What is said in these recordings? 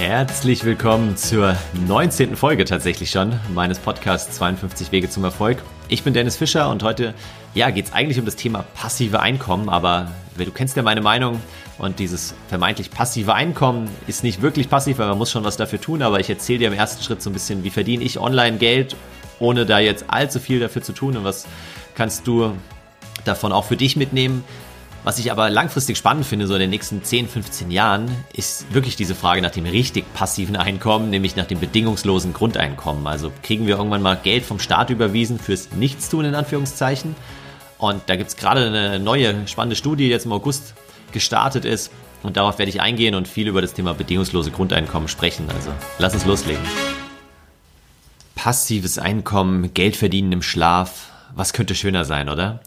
Herzlich willkommen zur 19. Folge tatsächlich schon meines Podcasts 52 Wege zum Erfolg. Ich bin Dennis Fischer und heute ja, geht es eigentlich um das Thema passive Einkommen, aber du kennst ja meine Meinung und dieses vermeintlich passive Einkommen ist nicht wirklich passiv, weil man muss schon was dafür tun, aber ich erzähle dir im ersten Schritt so ein bisschen, wie verdiene ich online Geld, ohne da jetzt allzu viel dafür zu tun und was kannst du davon auch für dich mitnehmen. Was ich aber langfristig spannend finde, so in den nächsten 10, 15 Jahren, ist wirklich diese Frage nach dem richtig passiven Einkommen, nämlich nach dem bedingungslosen Grundeinkommen. Also kriegen wir irgendwann mal Geld vom Staat überwiesen fürs Nichtstun in Anführungszeichen. Und da gibt es gerade eine neue spannende Studie, die jetzt im August gestartet ist. Und darauf werde ich eingehen und viel über das Thema bedingungslose Grundeinkommen sprechen. Also lass uns loslegen. Passives Einkommen, Geld verdienen im Schlaf. Was könnte schöner sein, oder?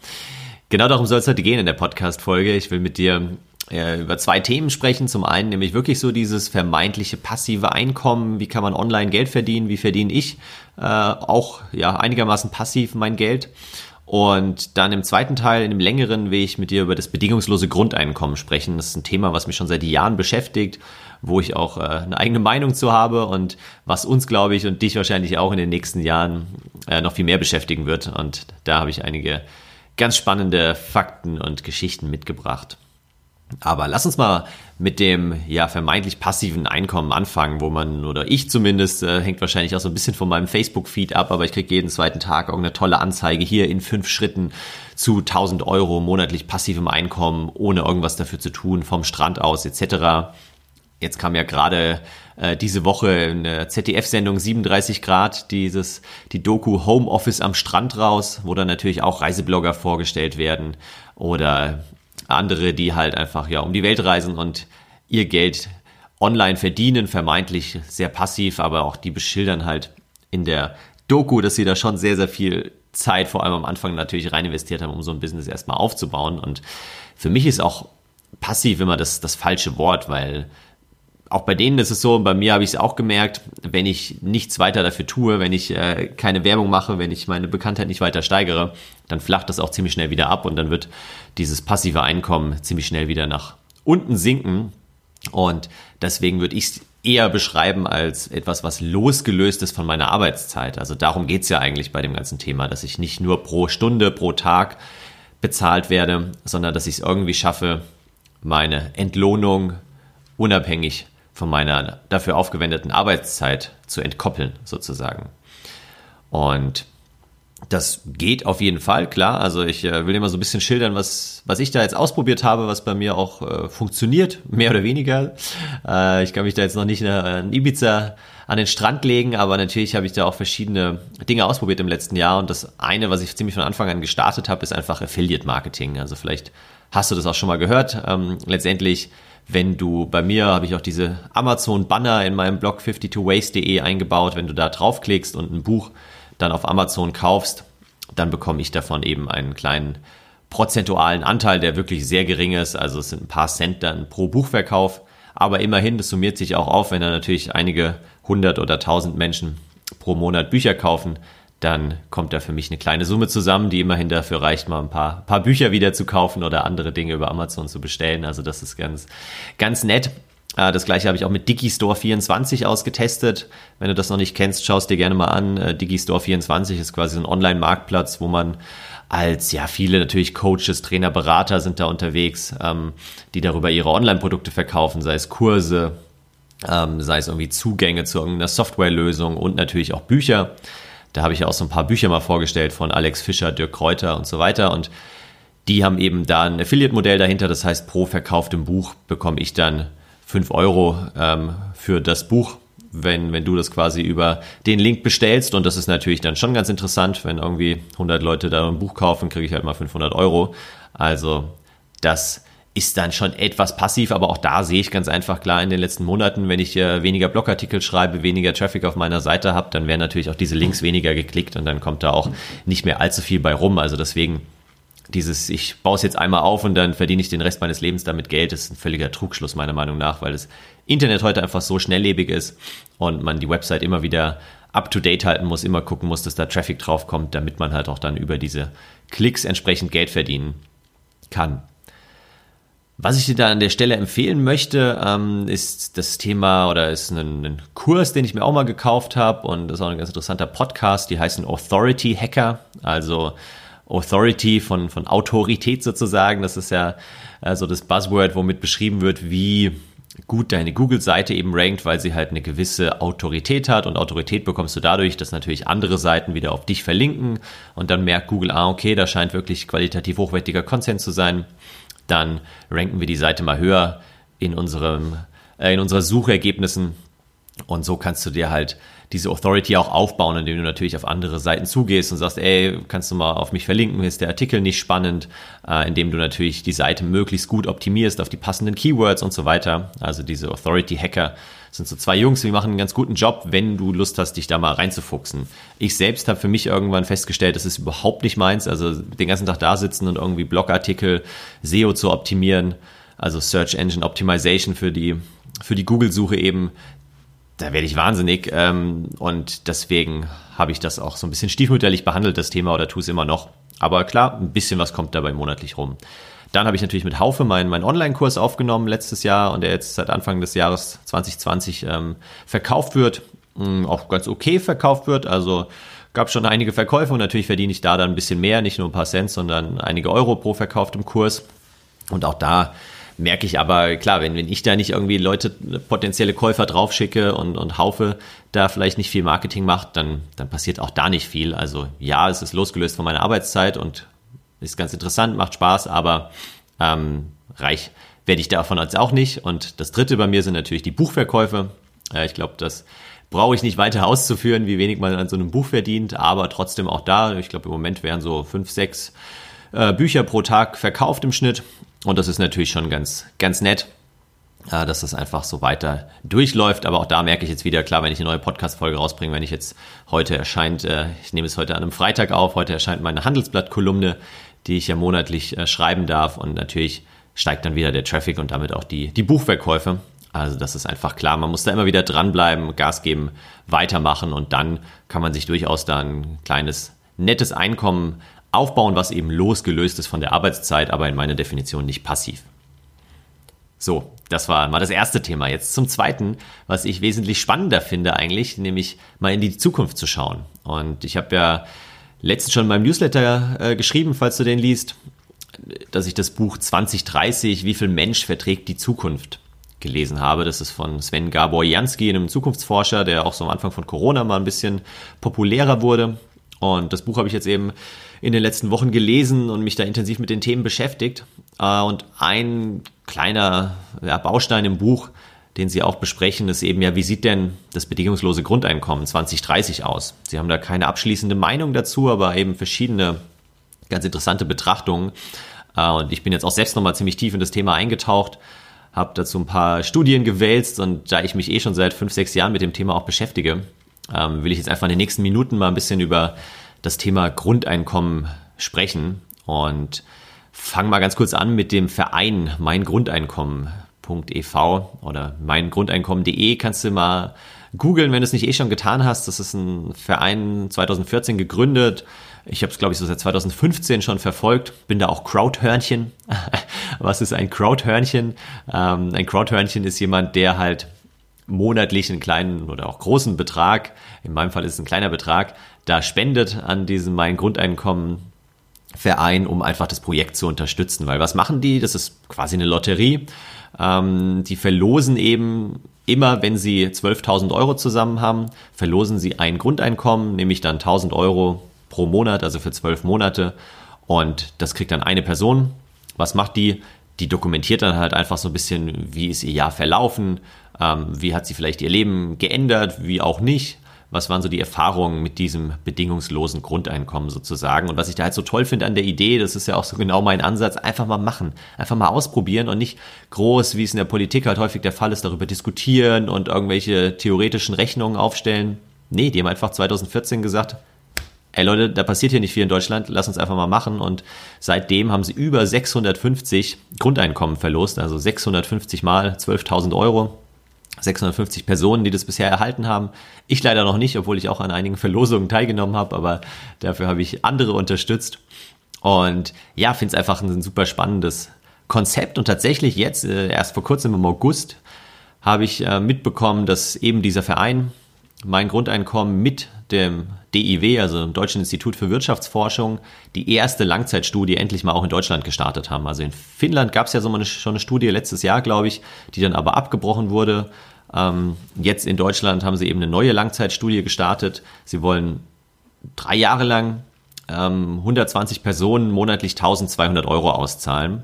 Genau darum soll es heute gehen in der Podcast-Folge. Ich will mit dir äh, über zwei Themen sprechen. Zum einen nämlich wirklich so dieses vermeintliche passive Einkommen. Wie kann man online Geld verdienen? Wie verdiene ich äh, auch ja einigermaßen passiv mein Geld? Und dann im zweiten Teil, in dem längeren, will ich mit dir über das bedingungslose Grundeinkommen sprechen. Das ist ein Thema, was mich schon seit Jahren beschäftigt, wo ich auch äh, eine eigene Meinung zu habe und was uns, glaube ich, und dich wahrscheinlich auch in den nächsten Jahren äh, noch viel mehr beschäftigen wird. Und da habe ich einige ganz spannende Fakten und Geschichten mitgebracht. Aber lass uns mal mit dem ja vermeintlich passiven Einkommen anfangen, wo man oder ich zumindest äh, hängt wahrscheinlich auch so ein bisschen von meinem Facebook-Feed ab, aber ich kriege jeden zweiten Tag irgendeine tolle Anzeige hier in fünf Schritten zu 1000 Euro monatlich passivem Einkommen, ohne irgendwas dafür zu tun, vom Strand aus etc. Jetzt kam ja gerade äh, diese Woche in der ZDF-Sendung 37 Grad dieses, die Doku Homeoffice am Strand raus, wo dann natürlich auch Reiseblogger vorgestellt werden oder andere, die halt einfach ja um die Welt reisen und ihr Geld online verdienen, vermeintlich sehr passiv, aber auch die beschildern halt in der Doku, dass sie da schon sehr, sehr viel Zeit, vor allem am Anfang natürlich rein investiert haben, um so ein Business erstmal aufzubauen. Und für mich ist auch passiv immer das, das falsche Wort, weil auch bei denen ist es so, bei mir habe ich es auch gemerkt, wenn ich nichts weiter dafür tue, wenn ich äh, keine Werbung mache, wenn ich meine Bekanntheit nicht weiter steigere, dann flacht das auch ziemlich schnell wieder ab und dann wird dieses passive Einkommen ziemlich schnell wieder nach unten sinken. Und deswegen würde ich es eher beschreiben als etwas, was losgelöst ist von meiner Arbeitszeit. Also darum geht es ja eigentlich bei dem ganzen Thema, dass ich nicht nur pro Stunde, pro Tag bezahlt werde, sondern dass ich es irgendwie schaffe, meine Entlohnung unabhängig von meiner dafür aufgewendeten Arbeitszeit zu entkoppeln, sozusagen. Und das geht auf jeden Fall, klar. Also ich äh, will immer so ein bisschen schildern, was, was ich da jetzt ausprobiert habe, was bei mir auch äh, funktioniert, mehr oder weniger. Äh, ich kann mich da jetzt noch nicht in Ibiza an den Strand legen, aber natürlich habe ich da auch verschiedene Dinge ausprobiert im letzten Jahr. Und das eine, was ich ziemlich von Anfang an gestartet habe, ist einfach Affiliate Marketing. Also vielleicht hast du das auch schon mal gehört. Ähm, letztendlich wenn du bei mir habe ich auch diese Amazon Banner in meinem Blog 52ways.de eingebaut, wenn du da draufklickst und ein Buch dann auf Amazon kaufst, dann bekomme ich davon eben einen kleinen prozentualen Anteil, der wirklich sehr gering ist. Also es sind ein paar Cent dann pro Buchverkauf. Aber immerhin, das summiert sich auch auf, wenn da natürlich einige hundert oder tausend Menschen pro Monat Bücher kaufen, dann kommt da für mich eine kleine Summe zusammen, die immerhin dafür reicht, mal ein paar, paar Bücher wieder zu kaufen oder andere Dinge über Amazon zu bestellen. Also das ist ganz, ganz nett. Äh, das gleiche habe ich auch mit Digistore24 ausgetestet. Wenn du das noch nicht kennst, schaust dir gerne mal an. Äh, Digistore24 ist quasi ein Online-Marktplatz, wo man als ja viele natürlich Coaches, Trainer, Berater sind da unterwegs, ähm, die darüber ihre Online-Produkte verkaufen, sei es Kurse, ähm, sei es irgendwie Zugänge zu irgendeiner Softwarelösung und natürlich auch Bücher. Da habe ich ja auch so ein paar Bücher mal vorgestellt von Alex Fischer, Dirk Kräuter und so weiter. Und die haben eben da ein Affiliate-Modell dahinter. Das heißt, pro verkauftem Buch bekomme ich dann 5 Euro ähm, für das Buch, wenn, wenn du das quasi über den Link bestellst. Und das ist natürlich dann schon ganz interessant, wenn irgendwie 100 Leute da ein Buch kaufen, kriege ich halt mal 500 Euro. Also das ist dann schon etwas passiv, aber auch da sehe ich ganz einfach klar in den letzten Monaten, wenn ich äh, weniger Blogartikel schreibe, weniger Traffic auf meiner Seite habe, dann werden natürlich auch diese Links weniger geklickt und dann kommt da auch nicht mehr allzu viel bei rum. Also deswegen dieses, ich baue es jetzt einmal auf und dann verdiene ich den Rest meines Lebens damit Geld, ist ein völliger Trugschluss meiner Meinung nach, weil das Internet heute einfach so schnelllebig ist und man die Website immer wieder up to date halten muss, immer gucken muss, dass da Traffic drauf kommt, damit man halt auch dann über diese Klicks entsprechend Geld verdienen kann. Was ich dir da an der Stelle empfehlen möchte, ähm, ist das Thema oder ist ein, ein, Kurs, den ich mir auch mal gekauft habe und das ist auch ein ganz interessanter Podcast, die heißen Authority Hacker, also Authority von, von Autorität sozusagen. Das ist ja also das Buzzword, womit beschrieben wird, wie gut deine Google-Seite eben rankt, weil sie halt eine gewisse Autorität hat und Autorität bekommst du dadurch, dass natürlich andere Seiten wieder auf dich verlinken und dann merkt Google, ah, okay, da scheint wirklich qualitativ hochwertiger Content zu sein, dann ranken wir die Seite mal höher in unserem, äh, in unseren Suchergebnissen. Und so kannst du dir halt diese Authority auch aufbauen, indem du natürlich auf andere Seiten zugehst und sagst, ey, kannst du mal auf mich verlinken, ist der Artikel nicht spannend, äh, indem du natürlich die Seite möglichst gut optimierst auf die passenden Keywords und so weiter. Also diese Authority Hacker sind so zwei Jungs, die machen einen ganz guten Job, wenn du Lust hast, dich da mal reinzufuchsen. Ich selbst habe für mich irgendwann festgestellt, das ist überhaupt nicht meins, also den ganzen Tag da sitzen und irgendwie Blogartikel, SEO zu optimieren, also Search Engine Optimization für die für die Google-Suche eben, da werde ich wahnsinnig. Ähm, und deswegen habe ich das auch so ein bisschen stiefmütterlich behandelt, das Thema, oder tue es immer noch. Aber klar, ein bisschen was kommt dabei monatlich rum. Dann habe ich natürlich mit Haufe meinen, meinen Online-Kurs aufgenommen letztes Jahr und der jetzt seit Anfang des Jahres 2020 ähm, verkauft wird. Ähm, auch ganz okay verkauft wird. Also gab schon einige Verkäufe und natürlich verdiene ich da dann ein bisschen mehr, nicht nur ein paar Cent, sondern einige Euro pro verkauftem Kurs. Und auch da merke ich aber, klar, wenn, wenn ich da nicht irgendwie Leute, potenzielle Käufer draufschicke und, und Haufe da vielleicht nicht viel Marketing macht, dann, dann passiert auch da nicht viel. Also ja, es ist losgelöst von meiner Arbeitszeit und ist ganz interessant, macht Spaß, aber ähm, reich werde ich davon als auch nicht. Und das dritte bei mir sind natürlich die Buchverkäufe. Äh, ich glaube, das brauche ich nicht weiter auszuführen, wie wenig man an so einem Buch verdient, aber trotzdem auch da, ich glaube im Moment wären so fünf, sechs äh, Bücher pro Tag verkauft im Schnitt und das ist natürlich schon ganz, ganz nett, äh, dass das einfach so weiter durchläuft. Aber auch da merke ich jetzt wieder, klar, wenn ich eine neue Podcast-Folge rausbringe, wenn ich jetzt heute erscheint, äh, ich nehme es heute an einem Freitag auf, heute erscheint meine Handelsblatt-Kolumne, die ich ja monatlich äh, schreiben darf. Und natürlich steigt dann wieder der Traffic und damit auch die, die Buchverkäufe. Also das ist einfach klar. Man muss da immer wieder dranbleiben, Gas geben, weitermachen und dann kann man sich durchaus da ein kleines, nettes Einkommen aufbauen, was eben losgelöst ist von der Arbeitszeit, aber in meiner Definition nicht passiv. So, das war mal das erste Thema. Jetzt zum zweiten, was ich wesentlich spannender finde eigentlich, nämlich mal in die Zukunft zu schauen. Und ich habe ja letztens schon in meinem Newsletter äh, geschrieben, falls du den liest, dass ich das Buch 2030, wie viel Mensch verträgt die Zukunft gelesen habe. Das ist von Sven Gabor Jansky, einem Zukunftsforscher, der auch so am Anfang von Corona mal ein bisschen populärer wurde. Und das Buch habe ich jetzt eben in den letzten Wochen gelesen und mich da intensiv mit den Themen beschäftigt. Äh, und ein kleiner Baustein im Buch, den Sie auch besprechen, ist eben ja, wie sieht denn das bedingungslose Grundeinkommen 2030 aus? Sie haben da keine abschließende Meinung dazu, aber eben verschiedene ganz interessante Betrachtungen. Äh, und ich bin jetzt auch selbst nochmal ziemlich tief in das Thema eingetaucht, habe dazu ein paar Studien gewälzt und da ich mich eh schon seit fünf, sechs Jahren mit dem Thema auch beschäftige, ähm, will ich jetzt einfach in den nächsten Minuten mal ein bisschen über das Thema Grundeinkommen sprechen und fang mal ganz kurz an mit dem Verein Mein Grundeinkommen.ev oder meingrundeinkommen.de kannst du mal googeln, wenn du es nicht eh schon getan hast. Das ist ein Verein 2014 gegründet. Ich habe es, glaube ich, so seit 2015 schon verfolgt. Bin da auch Crowdhörnchen. Was ist ein Crowdhörnchen? Ähm, ein Crowdhörnchen ist jemand, der halt monatlich einen kleinen oder auch großen Betrag, in meinem Fall ist es ein kleiner Betrag, da spendet an diesem Mein Grundeinkommen Verein, um einfach das Projekt zu unterstützen. Weil was machen die? Das ist quasi eine Lotterie. Ähm, die verlosen eben immer, wenn sie 12.000 Euro zusammen haben, verlosen sie ein Grundeinkommen, nämlich dann 1.000 Euro pro Monat, also für zwölf Monate. Und das kriegt dann eine Person. Was macht die? Die dokumentiert dann halt einfach so ein bisschen, wie ist ihr Jahr verlaufen, wie hat sie vielleicht ihr Leben geändert, wie auch nicht. Was waren so die Erfahrungen mit diesem bedingungslosen Grundeinkommen sozusagen? Und was ich da halt so toll finde an der Idee, das ist ja auch so genau mein Ansatz, einfach mal machen, einfach mal ausprobieren und nicht groß, wie es in der Politik halt häufig der Fall ist, darüber diskutieren und irgendwelche theoretischen Rechnungen aufstellen. Nee, die haben einfach 2014 gesagt, ey Leute, da passiert hier nicht viel in Deutschland, lass uns einfach mal machen. Und seitdem haben sie über 650 Grundeinkommen verlost, also 650 mal 12.000 Euro. 650 Personen, die das bisher erhalten haben. Ich leider noch nicht, obwohl ich auch an einigen Verlosungen teilgenommen habe, aber dafür habe ich andere unterstützt. Und ja, finde es einfach ein super spannendes Konzept und tatsächlich jetzt, äh, erst vor kurzem im August, habe ich äh, mitbekommen, dass eben dieser Verein mein Grundeinkommen mit dem DIW, also dem Deutschen Institut für Wirtschaftsforschung, die erste Langzeitstudie endlich mal auch in Deutschland gestartet haben. Also in Finnland gab es ja so eine, schon eine Studie letztes Jahr, glaube ich, die dann aber abgebrochen wurde. Ähm, jetzt in Deutschland haben sie eben eine neue Langzeitstudie gestartet. Sie wollen drei Jahre lang ähm, 120 Personen monatlich 1200 Euro auszahlen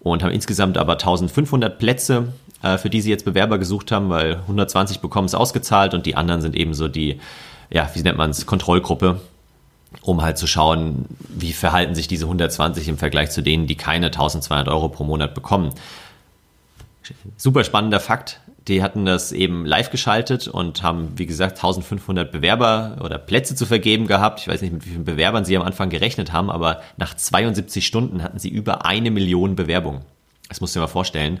und haben insgesamt aber 1500 Plätze äh, für die sie jetzt Bewerber gesucht haben, weil 120 bekommen es ausgezahlt und die anderen sind eben so die, ja, wie nennt man es, Kontrollgruppe, um halt zu schauen, wie verhalten sich diese 120 im Vergleich zu denen, die keine 1200 Euro pro Monat bekommen. Super spannender Fakt. Die hatten das eben live geschaltet und haben, wie gesagt, 1500 Bewerber oder Plätze zu vergeben gehabt. Ich weiß nicht, mit wie vielen Bewerbern sie am Anfang gerechnet haben, aber nach 72 Stunden hatten sie über eine Million Bewerbungen. Das musst du dir mal vorstellen.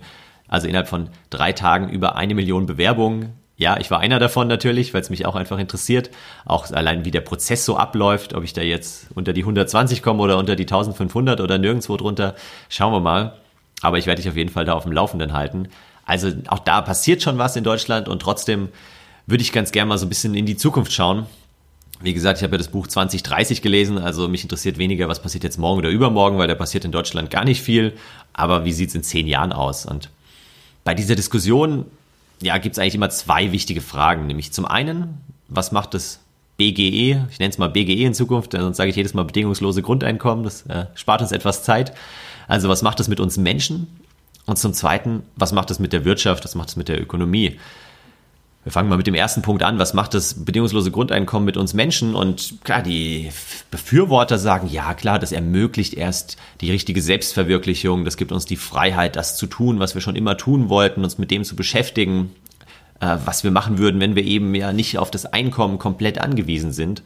Also innerhalb von drei Tagen über eine Million Bewerbungen. Ja, ich war einer davon natürlich, weil es mich auch einfach interessiert. Auch allein, wie der Prozess so abläuft, ob ich da jetzt unter die 120 komme oder unter die 1500 oder nirgendwo drunter. Schauen wir mal. Aber ich werde dich auf jeden Fall da auf dem Laufenden halten. Also auch da passiert schon was in Deutschland und trotzdem würde ich ganz gerne mal so ein bisschen in die Zukunft schauen. Wie gesagt, ich habe ja das Buch 2030 gelesen, also mich interessiert weniger, was passiert jetzt morgen oder übermorgen, weil da passiert in Deutschland gar nicht viel. Aber wie sieht es in zehn Jahren aus? Und bei dieser Diskussion ja, gibt es eigentlich immer zwei wichtige Fragen. Nämlich zum einen, was macht das BGE? Ich nenne es mal BGE in Zukunft, sonst sage ich jedes Mal bedingungslose Grundeinkommen. Das äh, spart uns etwas Zeit. Also was macht das mit uns Menschen? Und zum Zweiten, was macht das mit der Wirtschaft? Was macht das mit der Ökonomie? Wir fangen mal mit dem ersten Punkt an. Was macht das bedingungslose Grundeinkommen mit uns Menschen? Und klar, die Befürworter sagen, ja klar, das ermöglicht erst die richtige Selbstverwirklichung. Das gibt uns die Freiheit, das zu tun, was wir schon immer tun wollten, uns mit dem zu beschäftigen, äh, was wir machen würden, wenn wir eben ja nicht auf das Einkommen komplett angewiesen sind.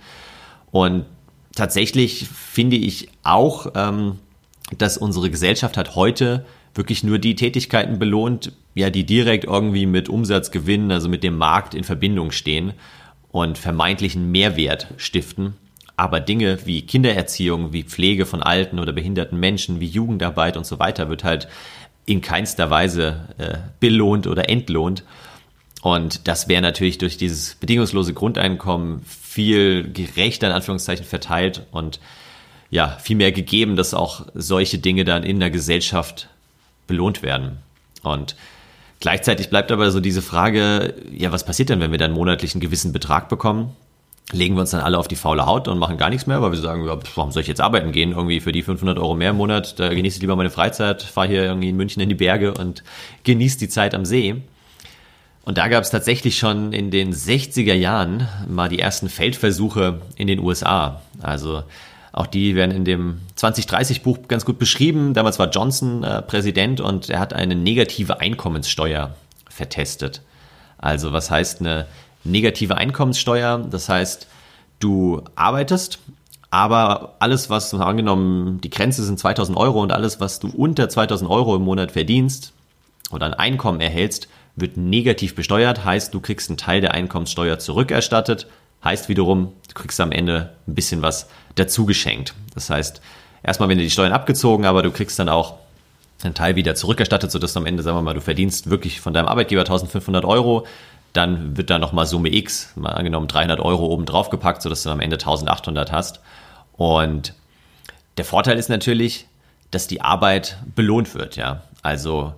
Und tatsächlich finde ich auch, ähm, dass unsere Gesellschaft hat heute wirklich nur die Tätigkeiten belohnt, ja, die direkt irgendwie mit Umsatzgewinn, also mit dem Markt in Verbindung stehen und vermeintlichen Mehrwert stiften. Aber Dinge wie Kindererziehung, wie Pflege von alten oder behinderten Menschen, wie Jugendarbeit und so weiter wird halt in keinster Weise äh, belohnt oder entlohnt. Und das wäre natürlich durch dieses bedingungslose Grundeinkommen viel gerechter in Anführungszeichen verteilt und ja, viel mehr gegeben, dass auch solche Dinge dann in der Gesellschaft belohnt werden. Und gleichzeitig bleibt aber so diese Frage, ja, was passiert denn, wenn wir dann monatlich einen gewissen Betrag bekommen? Legen wir uns dann alle auf die faule Haut und machen gar nichts mehr, weil wir sagen, ja, warum soll ich jetzt arbeiten gehen? Irgendwie für die 500 Euro mehr im Monat, da genieße ich lieber meine Freizeit, fahre hier irgendwie in München in die Berge und genieße die Zeit am See. Und da gab es tatsächlich schon in den 60er Jahren mal die ersten Feldversuche in den USA. Also auch die werden in dem 2030-Buch ganz gut beschrieben. Damals war Johnson äh, Präsident und er hat eine negative Einkommenssteuer vertestet. Also was heißt eine negative Einkommenssteuer? Das heißt, du arbeitest, aber alles, was angenommen, die Grenze sind 2000 Euro und alles, was du unter 2000 Euro im Monat verdienst oder ein Einkommen erhältst, wird negativ besteuert. Heißt, du kriegst einen Teil der Einkommenssteuer zurückerstattet. Heißt wiederum, du kriegst am Ende ein bisschen was dazu geschenkt. Das heißt, erstmal werden die Steuern abgezogen, aber du kriegst dann auch einen Teil wieder zurückerstattet, sodass du am Ende, sagen wir mal, du verdienst wirklich von deinem Arbeitgeber 1500 Euro, dann wird da nochmal Summe X, mal angenommen 300 Euro oben drauf gepackt, sodass du am Ende 1800 hast. Und der Vorteil ist natürlich, dass die Arbeit belohnt wird, ja. Also,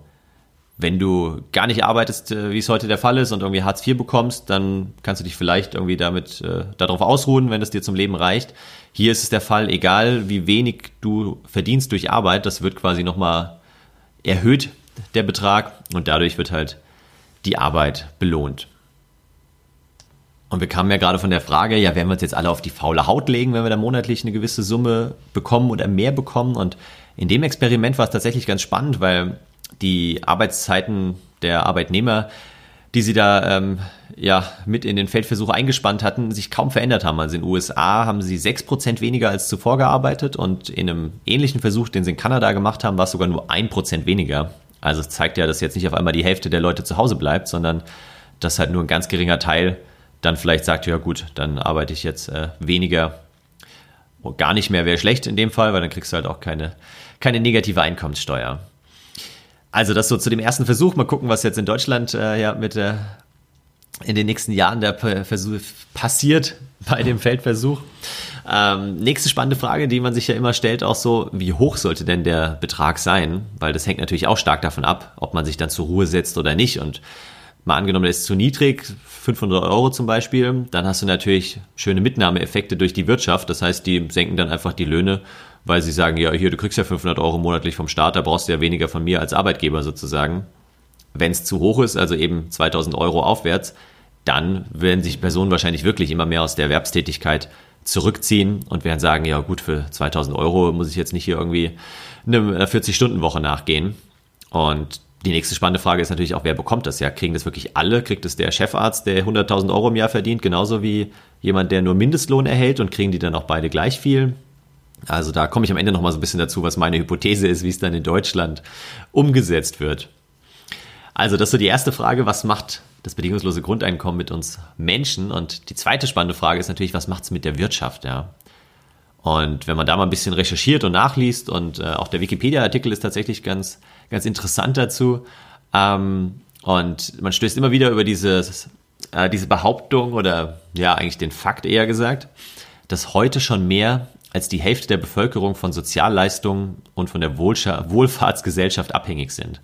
wenn du gar nicht arbeitest, äh, wie es heute der Fall ist und irgendwie Hartz IV bekommst, dann kannst du dich vielleicht irgendwie damit äh, darauf ausruhen, wenn es dir zum Leben reicht. Hier ist es der Fall, egal wie wenig du verdienst durch Arbeit, das wird quasi nochmal erhöht, der Betrag, und dadurch wird halt die Arbeit belohnt. Und wir kamen ja gerade von der Frage, ja, werden wir uns jetzt alle auf die faule Haut legen, wenn wir da monatlich eine gewisse Summe bekommen oder mehr bekommen? Und in dem Experiment war es tatsächlich ganz spannend, weil die Arbeitszeiten der Arbeitnehmer, die sie da ähm, ja mit in den Feldversuch eingespannt hatten, sich kaum verändert haben. Also in den USA haben sie sechs Prozent weniger als zuvor gearbeitet und in einem ähnlichen Versuch, den sie in Kanada gemacht haben, war es sogar nur ein Prozent weniger. Also es zeigt ja, dass jetzt nicht auf einmal die Hälfte der Leute zu Hause bleibt, sondern dass halt nur ein ganz geringer Teil dann vielleicht sagt, ja gut, dann arbeite ich jetzt äh, weniger. Gar nicht mehr wäre schlecht in dem Fall, weil dann kriegst du halt auch keine, keine negative Einkommenssteuer. Also das so zu dem ersten Versuch. Mal gucken, was jetzt in Deutschland äh, ja mit äh, in den nächsten Jahren der Versuch passiert bei dem Feldversuch. Ähm, nächste spannende Frage, die man sich ja immer stellt, auch so, wie hoch sollte denn der Betrag sein? Weil das hängt natürlich auch stark davon ab, ob man sich dann zur Ruhe setzt oder nicht. Und mal angenommen, der ist zu niedrig, 500 Euro zum Beispiel, dann hast du natürlich schöne Mitnahmeeffekte durch die Wirtschaft. Das heißt, die senken dann einfach die Löhne, weil sie sagen, ja, hier, du kriegst ja 500 Euro monatlich vom Staat, da brauchst du ja weniger von mir als Arbeitgeber sozusagen. Wenn es zu hoch ist, also eben 2000 Euro aufwärts, dann werden sich Personen wahrscheinlich wirklich immer mehr aus der Erwerbstätigkeit zurückziehen und werden sagen, ja gut, für 2000 Euro muss ich jetzt nicht hier irgendwie eine 40-Stunden-Woche nachgehen. Und die nächste spannende Frage ist natürlich auch, wer bekommt das ja? Kriegen das wirklich alle? Kriegt es der Chefarzt, der 100.000 Euro im Jahr verdient, genauso wie jemand, der nur Mindestlohn erhält und kriegen die dann auch beide gleich viel? Also da komme ich am Ende noch mal so ein bisschen dazu, was meine Hypothese ist, wie es dann in Deutschland umgesetzt wird. Also das ist so die erste Frage, was macht das bedingungslose Grundeinkommen mit uns Menschen? Und die zweite spannende Frage ist natürlich, was macht es mit der Wirtschaft? Ja? Und wenn man da mal ein bisschen recherchiert und nachliest und äh, auch der Wikipedia-Artikel ist tatsächlich ganz, ganz interessant dazu. Ähm, und man stößt immer wieder über dieses, äh, diese Behauptung oder ja eigentlich den Fakt eher gesagt, dass heute schon mehr als die Hälfte der Bevölkerung von Sozialleistungen und von der Wohlfahrtsgesellschaft abhängig sind.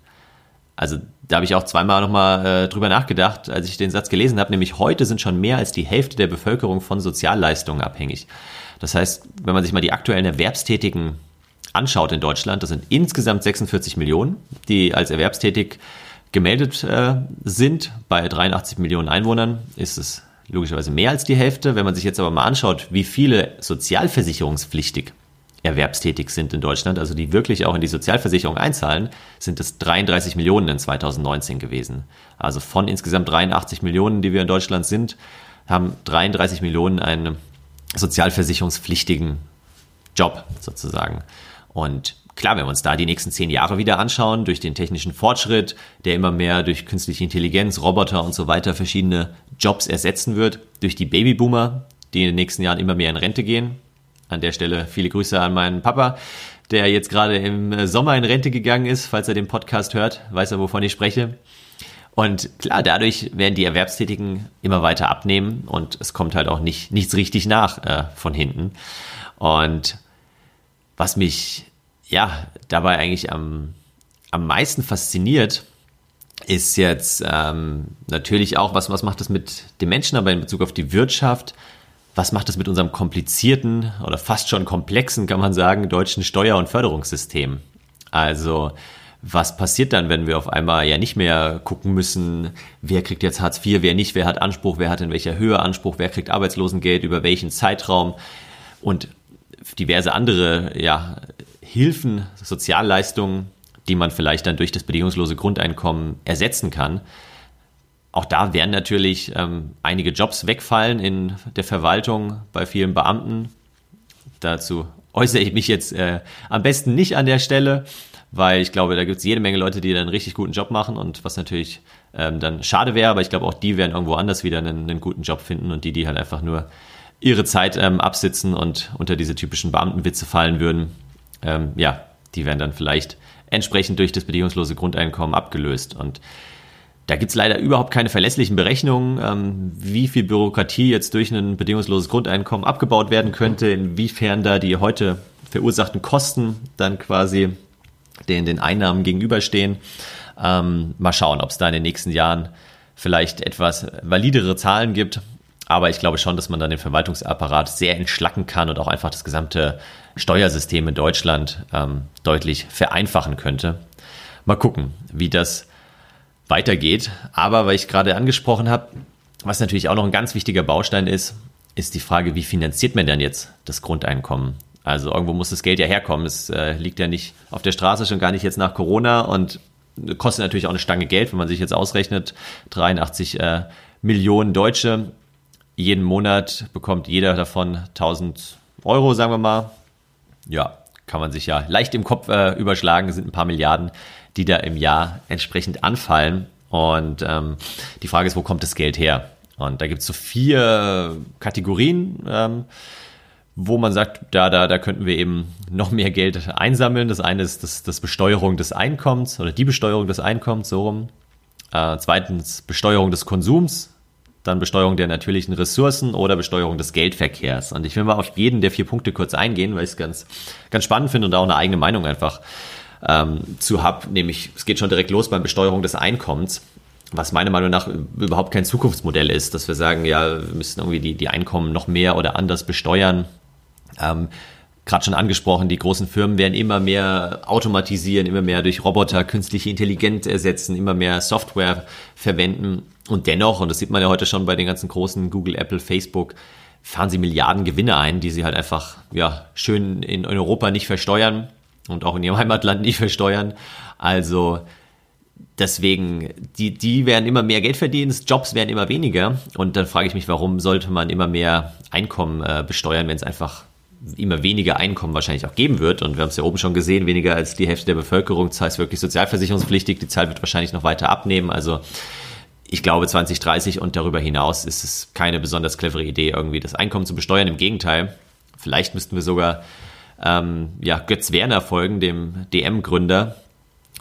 Also da habe ich auch zweimal nochmal äh, drüber nachgedacht, als ich den Satz gelesen habe, nämlich heute sind schon mehr als die Hälfte der Bevölkerung von Sozialleistungen abhängig. Das heißt, wenn man sich mal die aktuellen Erwerbstätigen anschaut in Deutschland, das sind insgesamt 46 Millionen, die als erwerbstätig gemeldet äh, sind. Bei 83 Millionen Einwohnern ist es logischerweise mehr als die Hälfte. Wenn man sich jetzt aber mal anschaut, wie viele sozialversicherungspflichtig erwerbstätig sind in Deutschland, also die wirklich auch in die Sozialversicherung einzahlen, sind es 33 Millionen in 2019 gewesen. Also von insgesamt 83 Millionen, die wir in Deutschland sind, haben 33 Millionen einen sozialversicherungspflichtigen Job sozusagen. Und klar, wenn wir uns da die nächsten zehn Jahre wieder anschauen, durch den technischen Fortschritt, der immer mehr durch künstliche Intelligenz, Roboter und so weiter verschiedene Jobs ersetzen wird, durch die Babyboomer, die in den nächsten Jahren immer mehr in Rente gehen, an der Stelle viele Grüße an meinen Papa, der jetzt gerade im Sommer in Rente gegangen ist. Falls er den Podcast hört, weiß er, wovon ich spreche. Und klar, dadurch werden die Erwerbstätigen immer weiter abnehmen und es kommt halt auch nicht, nichts richtig nach äh, von hinten. Und was mich ja dabei eigentlich am, am meisten fasziniert, ist jetzt ähm, natürlich auch, was, was macht das mit den Menschen, aber in Bezug auf die Wirtschaft, was macht das mit unserem komplizierten oder fast schon komplexen, kann man sagen, deutschen Steuer- und Förderungssystem? Also, was passiert dann, wenn wir auf einmal ja nicht mehr gucken müssen, wer kriegt jetzt Hartz IV, wer nicht, wer hat Anspruch, wer hat in welcher Höhe Anspruch, wer kriegt Arbeitslosengeld, über welchen Zeitraum und diverse andere ja, Hilfen, Sozialleistungen, die man vielleicht dann durch das bedingungslose Grundeinkommen ersetzen kann. Auch da werden natürlich ähm, einige Jobs wegfallen in der Verwaltung bei vielen Beamten. Dazu äußere ich mich jetzt äh, am besten nicht an der Stelle, weil ich glaube, da gibt es jede Menge Leute, die dann einen richtig guten Job machen und was natürlich ähm, dann schade wäre, aber ich glaube auch die werden irgendwo anders wieder einen, einen, guten Job finden und die, die halt einfach nur ihre Zeit ähm, absitzen und unter diese typischen Beamtenwitze fallen würden, ähm, ja, die werden dann vielleicht entsprechend durch das bedingungslose Grundeinkommen abgelöst und da gibt's leider überhaupt keine verlässlichen Berechnungen, ähm, wie viel Bürokratie jetzt durch ein bedingungsloses Grundeinkommen abgebaut werden könnte, inwiefern da die heute verursachten Kosten dann quasi den, den Einnahmen gegenüberstehen. Ähm, mal schauen, ob es da in den nächsten Jahren vielleicht etwas validere Zahlen gibt. Aber ich glaube schon, dass man dann den Verwaltungsapparat sehr entschlacken kann und auch einfach das gesamte Steuersystem in Deutschland ähm, deutlich vereinfachen könnte. Mal gucken, wie das weitergeht. Aber weil ich gerade angesprochen habe, was natürlich auch noch ein ganz wichtiger Baustein ist, ist die Frage, wie finanziert man denn jetzt das Grundeinkommen? Also irgendwo muss das Geld ja herkommen. Es äh, liegt ja nicht auf der Straße, schon gar nicht jetzt nach Corona und kostet natürlich auch eine Stange Geld, wenn man sich jetzt ausrechnet. 83 äh, Millionen Deutsche. Jeden Monat bekommt jeder davon 1000 Euro, sagen wir mal. Ja, kann man sich ja leicht im Kopf äh, überschlagen, sind ein paar Milliarden, die da im Jahr entsprechend anfallen. Und ähm, die Frage ist, wo kommt das Geld her? Und da gibt es so vier Kategorien, ähm, wo man sagt, da, da, da könnten wir eben noch mehr Geld einsammeln. Das eine ist das, das Besteuerung des Einkommens oder die Besteuerung des Einkommens, so rum. Äh, zweitens Besteuerung des Konsums, dann Besteuerung der natürlichen Ressourcen oder Besteuerung des Geldverkehrs. Und ich will mal auf jeden der vier Punkte kurz eingehen, weil ich es ganz, ganz spannend finde und auch eine eigene Meinung einfach ähm, zu habe. Nämlich, es geht schon direkt los beim Besteuerung des Einkommens was meiner Meinung nach überhaupt kein Zukunftsmodell ist, dass wir sagen, ja, wir müssen irgendwie die, die Einkommen noch mehr oder anders besteuern. Ähm, Gerade schon angesprochen, die großen Firmen werden immer mehr automatisieren, immer mehr durch Roboter künstliche Intelligenz ersetzen, immer mehr Software verwenden. Und dennoch, und das sieht man ja heute schon bei den ganzen großen Google, Apple, Facebook, fahren sie Milliarden Gewinne ein, die sie halt einfach ja, schön in Europa nicht versteuern und auch in ihrem Heimatland nicht versteuern. Also deswegen, die, die werden immer mehr Geld verdienen, Jobs werden immer weniger. Und dann frage ich mich, warum sollte man immer mehr Einkommen äh, besteuern, wenn es einfach immer weniger Einkommen wahrscheinlich auch geben wird. Und wir haben es ja oben schon gesehen, weniger als die Hälfte der Bevölkerung, das heißt wirklich sozialversicherungspflichtig. Die Zahl wird wahrscheinlich noch weiter abnehmen. Also ich glaube 2030 und darüber hinaus ist es keine besonders clevere Idee, irgendwie das Einkommen zu besteuern. Im Gegenteil, vielleicht müssten wir sogar ähm, ja, Götz Werner folgen, dem DM-Gründer.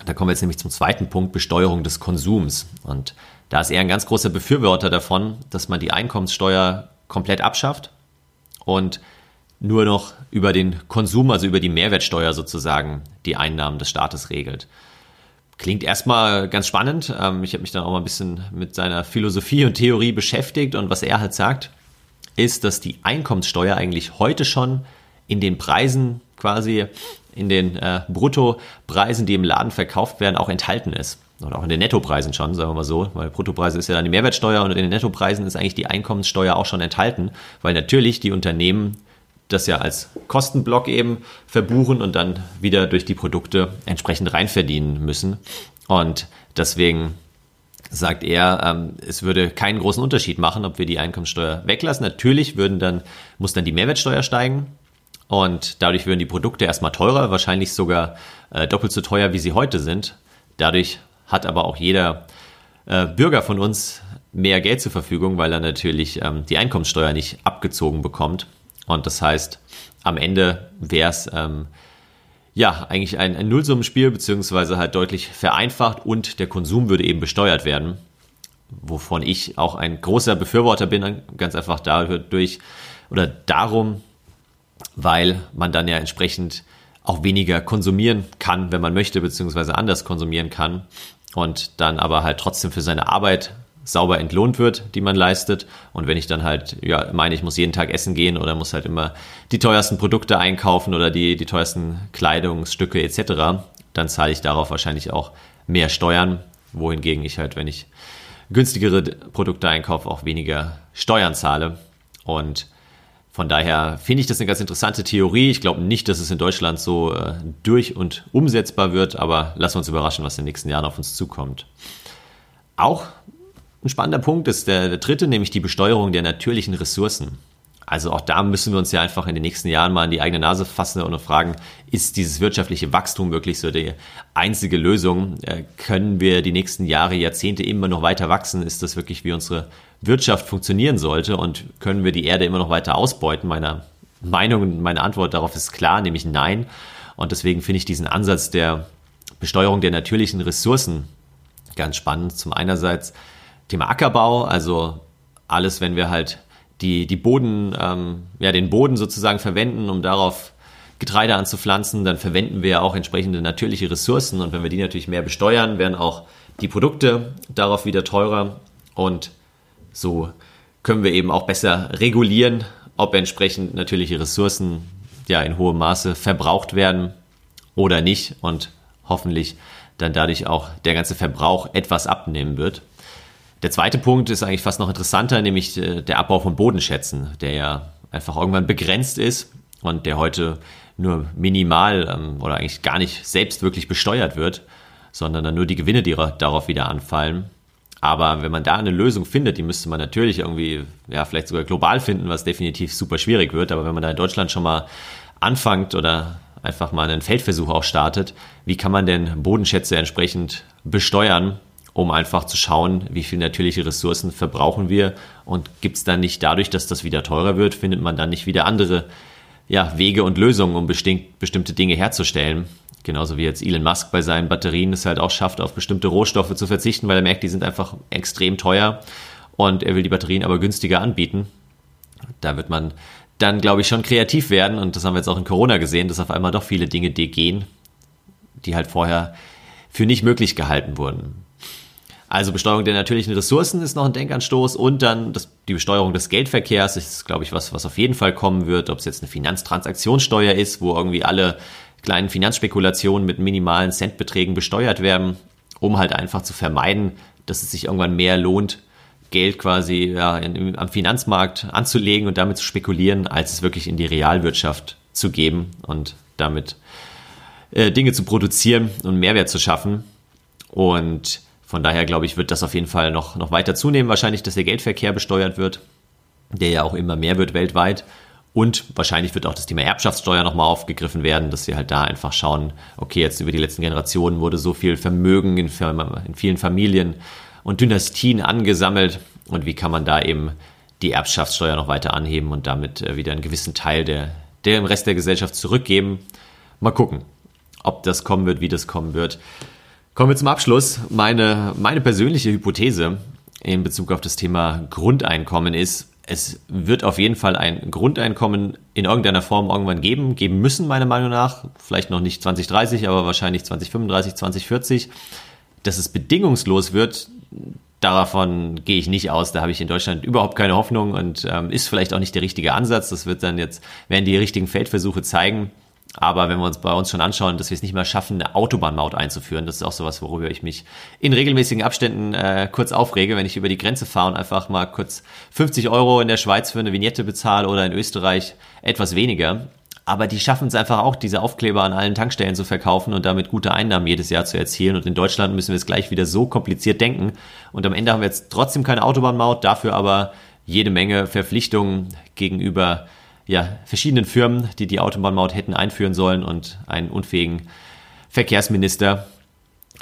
Da kommen wir jetzt nämlich zum zweiten Punkt, Besteuerung des Konsums. Und da ist er ein ganz großer Befürworter davon, dass man die Einkommenssteuer komplett abschafft und nur noch über den Konsum, also über die Mehrwertsteuer sozusagen, die Einnahmen des Staates regelt. Klingt erstmal ganz spannend. Ähm, ich habe mich dann auch mal ein bisschen mit seiner Philosophie und Theorie beschäftigt und was er halt sagt, ist, dass die Einkommenssteuer eigentlich heute schon in den Preisen quasi, in den äh, Bruttopreisen, die im Laden verkauft werden, auch enthalten ist. Oder auch in den Nettopreisen schon, sagen wir mal so, weil Bruttopreise ist ja dann die Mehrwertsteuer und in den Nettopreisen ist eigentlich die Einkommenssteuer auch schon enthalten, weil natürlich die Unternehmen das ja als Kostenblock eben verbuchen und dann wieder durch die Produkte entsprechend reinverdienen müssen. Und deswegen sagt er, ähm, es würde keinen großen Unterschied machen, ob wir die Einkommensteuer weglassen. Natürlich würden dann, muss dann die Mehrwertsteuer steigen und dadurch würden die Produkte erstmal teurer, wahrscheinlich sogar äh, doppelt so teuer, wie sie heute sind. Dadurch hat aber auch jeder äh, Bürger von uns mehr Geld zur Verfügung, weil er natürlich ähm, die Einkommenssteuer nicht abgezogen bekommt. Und das heißt, am Ende wäre es ähm, ja eigentlich ein, ein Nullsummenspiel, beziehungsweise halt deutlich vereinfacht und der Konsum würde eben besteuert werden. Wovon ich auch ein großer Befürworter bin, ganz einfach dadurch oder darum, weil man dann ja entsprechend auch weniger konsumieren kann, wenn man möchte, beziehungsweise anders konsumieren kann und dann aber halt trotzdem für seine Arbeit sauber entlohnt wird, die man leistet. Und wenn ich dann halt, ja, meine, ich muss jeden Tag essen gehen oder muss halt immer die teuersten Produkte einkaufen oder die, die teuersten Kleidungsstücke etc., dann zahle ich darauf wahrscheinlich auch mehr Steuern, wohingegen ich halt, wenn ich günstigere Produkte einkaufe, auch weniger Steuern zahle. Und von daher finde ich das eine ganz interessante Theorie. Ich glaube nicht, dass es in Deutschland so äh, durch und umsetzbar wird, aber lassen wir uns überraschen, was in den nächsten Jahren auf uns zukommt. Auch ein spannender Punkt ist der, der dritte, nämlich die Besteuerung der natürlichen Ressourcen. Also auch da müssen wir uns ja einfach in den nächsten Jahren mal in die eigene Nase fassen und fragen, ist dieses wirtschaftliche Wachstum wirklich so die einzige Lösung? Äh, können wir die nächsten Jahre, Jahrzehnte immer noch weiter wachsen? Ist das wirklich, wie unsere Wirtschaft funktionieren sollte? Und können wir die Erde immer noch weiter ausbeuten? Meine Meinung und meine Antwort darauf ist klar, nämlich nein. Und deswegen finde ich diesen Ansatz der Besteuerung der natürlichen Ressourcen ganz spannend. Zum einerseits Thema Ackerbau, also alles, wenn wir halt die, die Boden, ähm, ja, den Boden sozusagen verwenden, um darauf Getreide anzupflanzen, dann verwenden wir auch entsprechende natürliche Ressourcen. Und wenn wir die natürlich mehr besteuern, werden auch die Produkte darauf wieder teurer. Und so können wir eben auch besser regulieren, ob entsprechend natürliche Ressourcen ja in hohem Maße verbraucht werden oder nicht. Und hoffentlich dann dadurch auch der ganze Verbrauch etwas abnehmen wird. Der zweite Punkt ist eigentlich fast noch interessanter, nämlich äh, der Abbau von Bodenschätzen, der ja einfach irgendwann begrenzt ist und der heute nur minimal ähm, oder eigentlich gar nicht selbst wirklich besteuert wird, sondern dann nur die Gewinne, die darauf wieder anfallen. Aber wenn man da eine Lösung findet, die müsste man natürlich irgendwie, ja, vielleicht sogar global finden, was definitiv super schwierig wird. Aber wenn man da in Deutschland schon mal anfängt oder einfach mal einen Feldversuch auch startet, wie kann man denn Bodenschätze entsprechend besteuern, um einfach zu schauen, wie viel natürliche Ressourcen verbrauchen wir und gibt es dann nicht dadurch, dass das wieder teurer wird, findet man dann nicht wieder andere ja, Wege und Lösungen, um bestimmte Dinge herzustellen. Genauso wie jetzt Elon Musk bei seinen Batterien es halt auch schafft, auf bestimmte Rohstoffe zu verzichten, weil er merkt, die sind einfach extrem teuer und er will die Batterien aber günstiger anbieten. Da wird man dann, glaube ich, schon kreativ werden und das haben wir jetzt auch in Corona gesehen, dass auf einmal doch viele Dinge gehen, die halt vorher für nicht möglich gehalten wurden. Also Besteuerung der natürlichen Ressourcen ist noch ein Denkanstoß und dann das, die Besteuerung des Geldverkehrs ist, glaube ich, was, was auf jeden Fall kommen wird, ob es jetzt eine Finanztransaktionssteuer ist, wo irgendwie alle kleinen Finanzspekulationen mit minimalen Centbeträgen besteuert werden, um halt einfach zu vermeiden, dass es sich irgendwann mehr lohnt, Geld quasi ja, in, am Finanzmarkt anzulegen und damit zu spekulieren, als es wirklich in die Realwirtschaft zu geben und damit äh, Dinge zu produzieren und Mehrwert zu schaffen. Und von daher glaube ich, wird das auf jeden Fall noch, noch weiter zunehmen. Wahrscheinlich, dass der Geldverkehr besteuert wird, der ja auch immer mehr wird weltweit. Und wahrscheinlich wird auch das Thema Erbschaftssteuer nochmal aufgegriffen werden, dass wir halt da einfach schauen, okay, jetzt über die letzten Generationen wurde so viel Vermögen in, in vielen Familien und Dynastien angesammelt und wie kann man da eben die Erbschaftssteuer noch weiter anheben und damit äh, wieder einen gewissen Teil der, der im Rest der Gesellschaft zurückgeben. Mal gucken, ob das kommen wird, wie das kommen wird. Kommen wir zum Abschluss. Meine, meine persönliche Hypothese in Bezug auf das Thema Grundeinkommen ist, es wird auf jeden Fall ein Grundeinkommen in irgendeiner Form irgendwann geben, geben müssen, meiner Meinung nach. Vielleicht noch nicht 2030, aber wahrscheinlich 2035, 2040. Dass es bedingungslos wird, davon gehe ich nicht aus. Da habe ich in Deutschland überhaupt keine Hoffnung und ähm, ist vielleicht auch nicht der richtige Ansatz. Das wird dann jetzt, werden die richtigen Feldversuche zeigen. Aber wenn wir uns bei uns schon anschauen, dass wir es nicht mehr schaffen, eine Autobahnmaut einzuführen, das ist auch sowas, worüber ich mich in regelmäßigen Abständen äh, kurz aufrege, wenn ich über die Grenze fahre und einfach mal kurz 50 Euro in der Schweiz für eine Vignette bezahle oder in Österreich etwas weniger. Aber die schaffen es einfach auch, diese Aufkleber an allen Tankstellen zu verkaufen und damit gute Einnahmen jedes Jahr zu erzielen. Und in Deutschland müssen wir es gleich wieder so kompliziert denken. Und am Ende haben wir jetzt trotzdem keine Autobahnmaut, dafür aber jede Menge Verpflichtungen gegenüber ja, verschiedenen Firmen, die die Autobahnmaut hätten einführen sollen und einen unfähigen Verkehrsminister.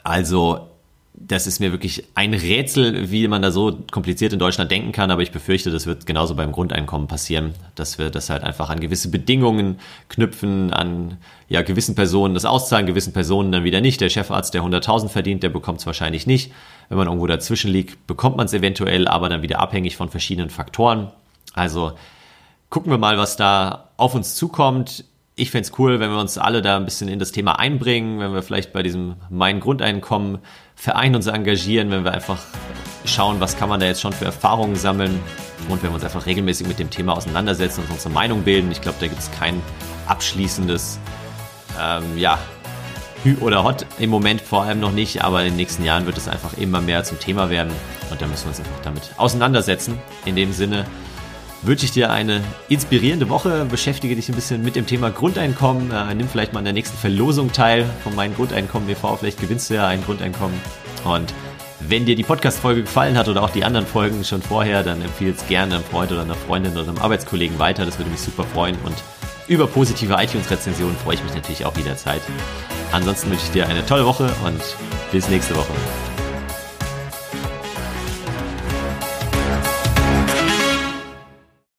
Also das ist mir wirklich ein Rätsel, wie man da so kompliziert in Deutschland denken kann, aber ich befürchte, das wird genauso beim Grundeinkommen passieren, dass wir das halt einfach an gewisse Bedingungen knüpfen, an ja, gewissen Personen das auszahlen, gewissen Personen dann wieder nicht. Der Chefarzt, der 100.000 verdient, der bekommt es wahrscheinlich nicht. Wenn man irgendwo dazwischen liegt, bekommt man es eventuell, aber dann wieder abhängig von verschiedenen Faktoren. Also gucken wir mal, was da auf uns zukommt. Ich fände es cool, wenn wir uns alle da ein bisschen in das Thema einbringen, wenn wir vielleicht bei diesem Mein Grundeinkommen Verein uns engagieren, wenn wir einfach schauen, was kann man da jetzt schon für Erfahrungen sammeln und wenn wir uns einfach regelmäßig mit dem Thema auseinandersetzen und unsere Meinung bilden. Ich glaube, da gibt es kein abschließendes, ähm, ja, Hü oder Hot im Moment vor allem noch nicht, aber in den nächsten Jahren wird es einfach immer mehr zum Thema werden und da müssen wir uns einfach damit auseinandersetzen. In dem Sinne, wünsche ich dir eine inspirierende Woche. Beschäftige dich ein bisschen mit dem Thema Grundeinkommen. Äh, nimm vielleicht mal an der nächsten Verlosung teil von meinem Grundeinkommen e.V. Vielleicht gewinnst du ja ein Grundeinkommen. Und wenn dir die Podcast-Folge gefallen hat oder auch die anderen Folgen schon vorher, dann empfehle es gerne einem Freund oder einer Freundin oder einem Arbeitskollegen weiter. Das würde mich super freuen. Und über positive iTunes-Rezensionen freue ich mich natürlich auch jederzeit. Ansonsten wünsche ich dir eine tolle Woche und bis nächste Woche.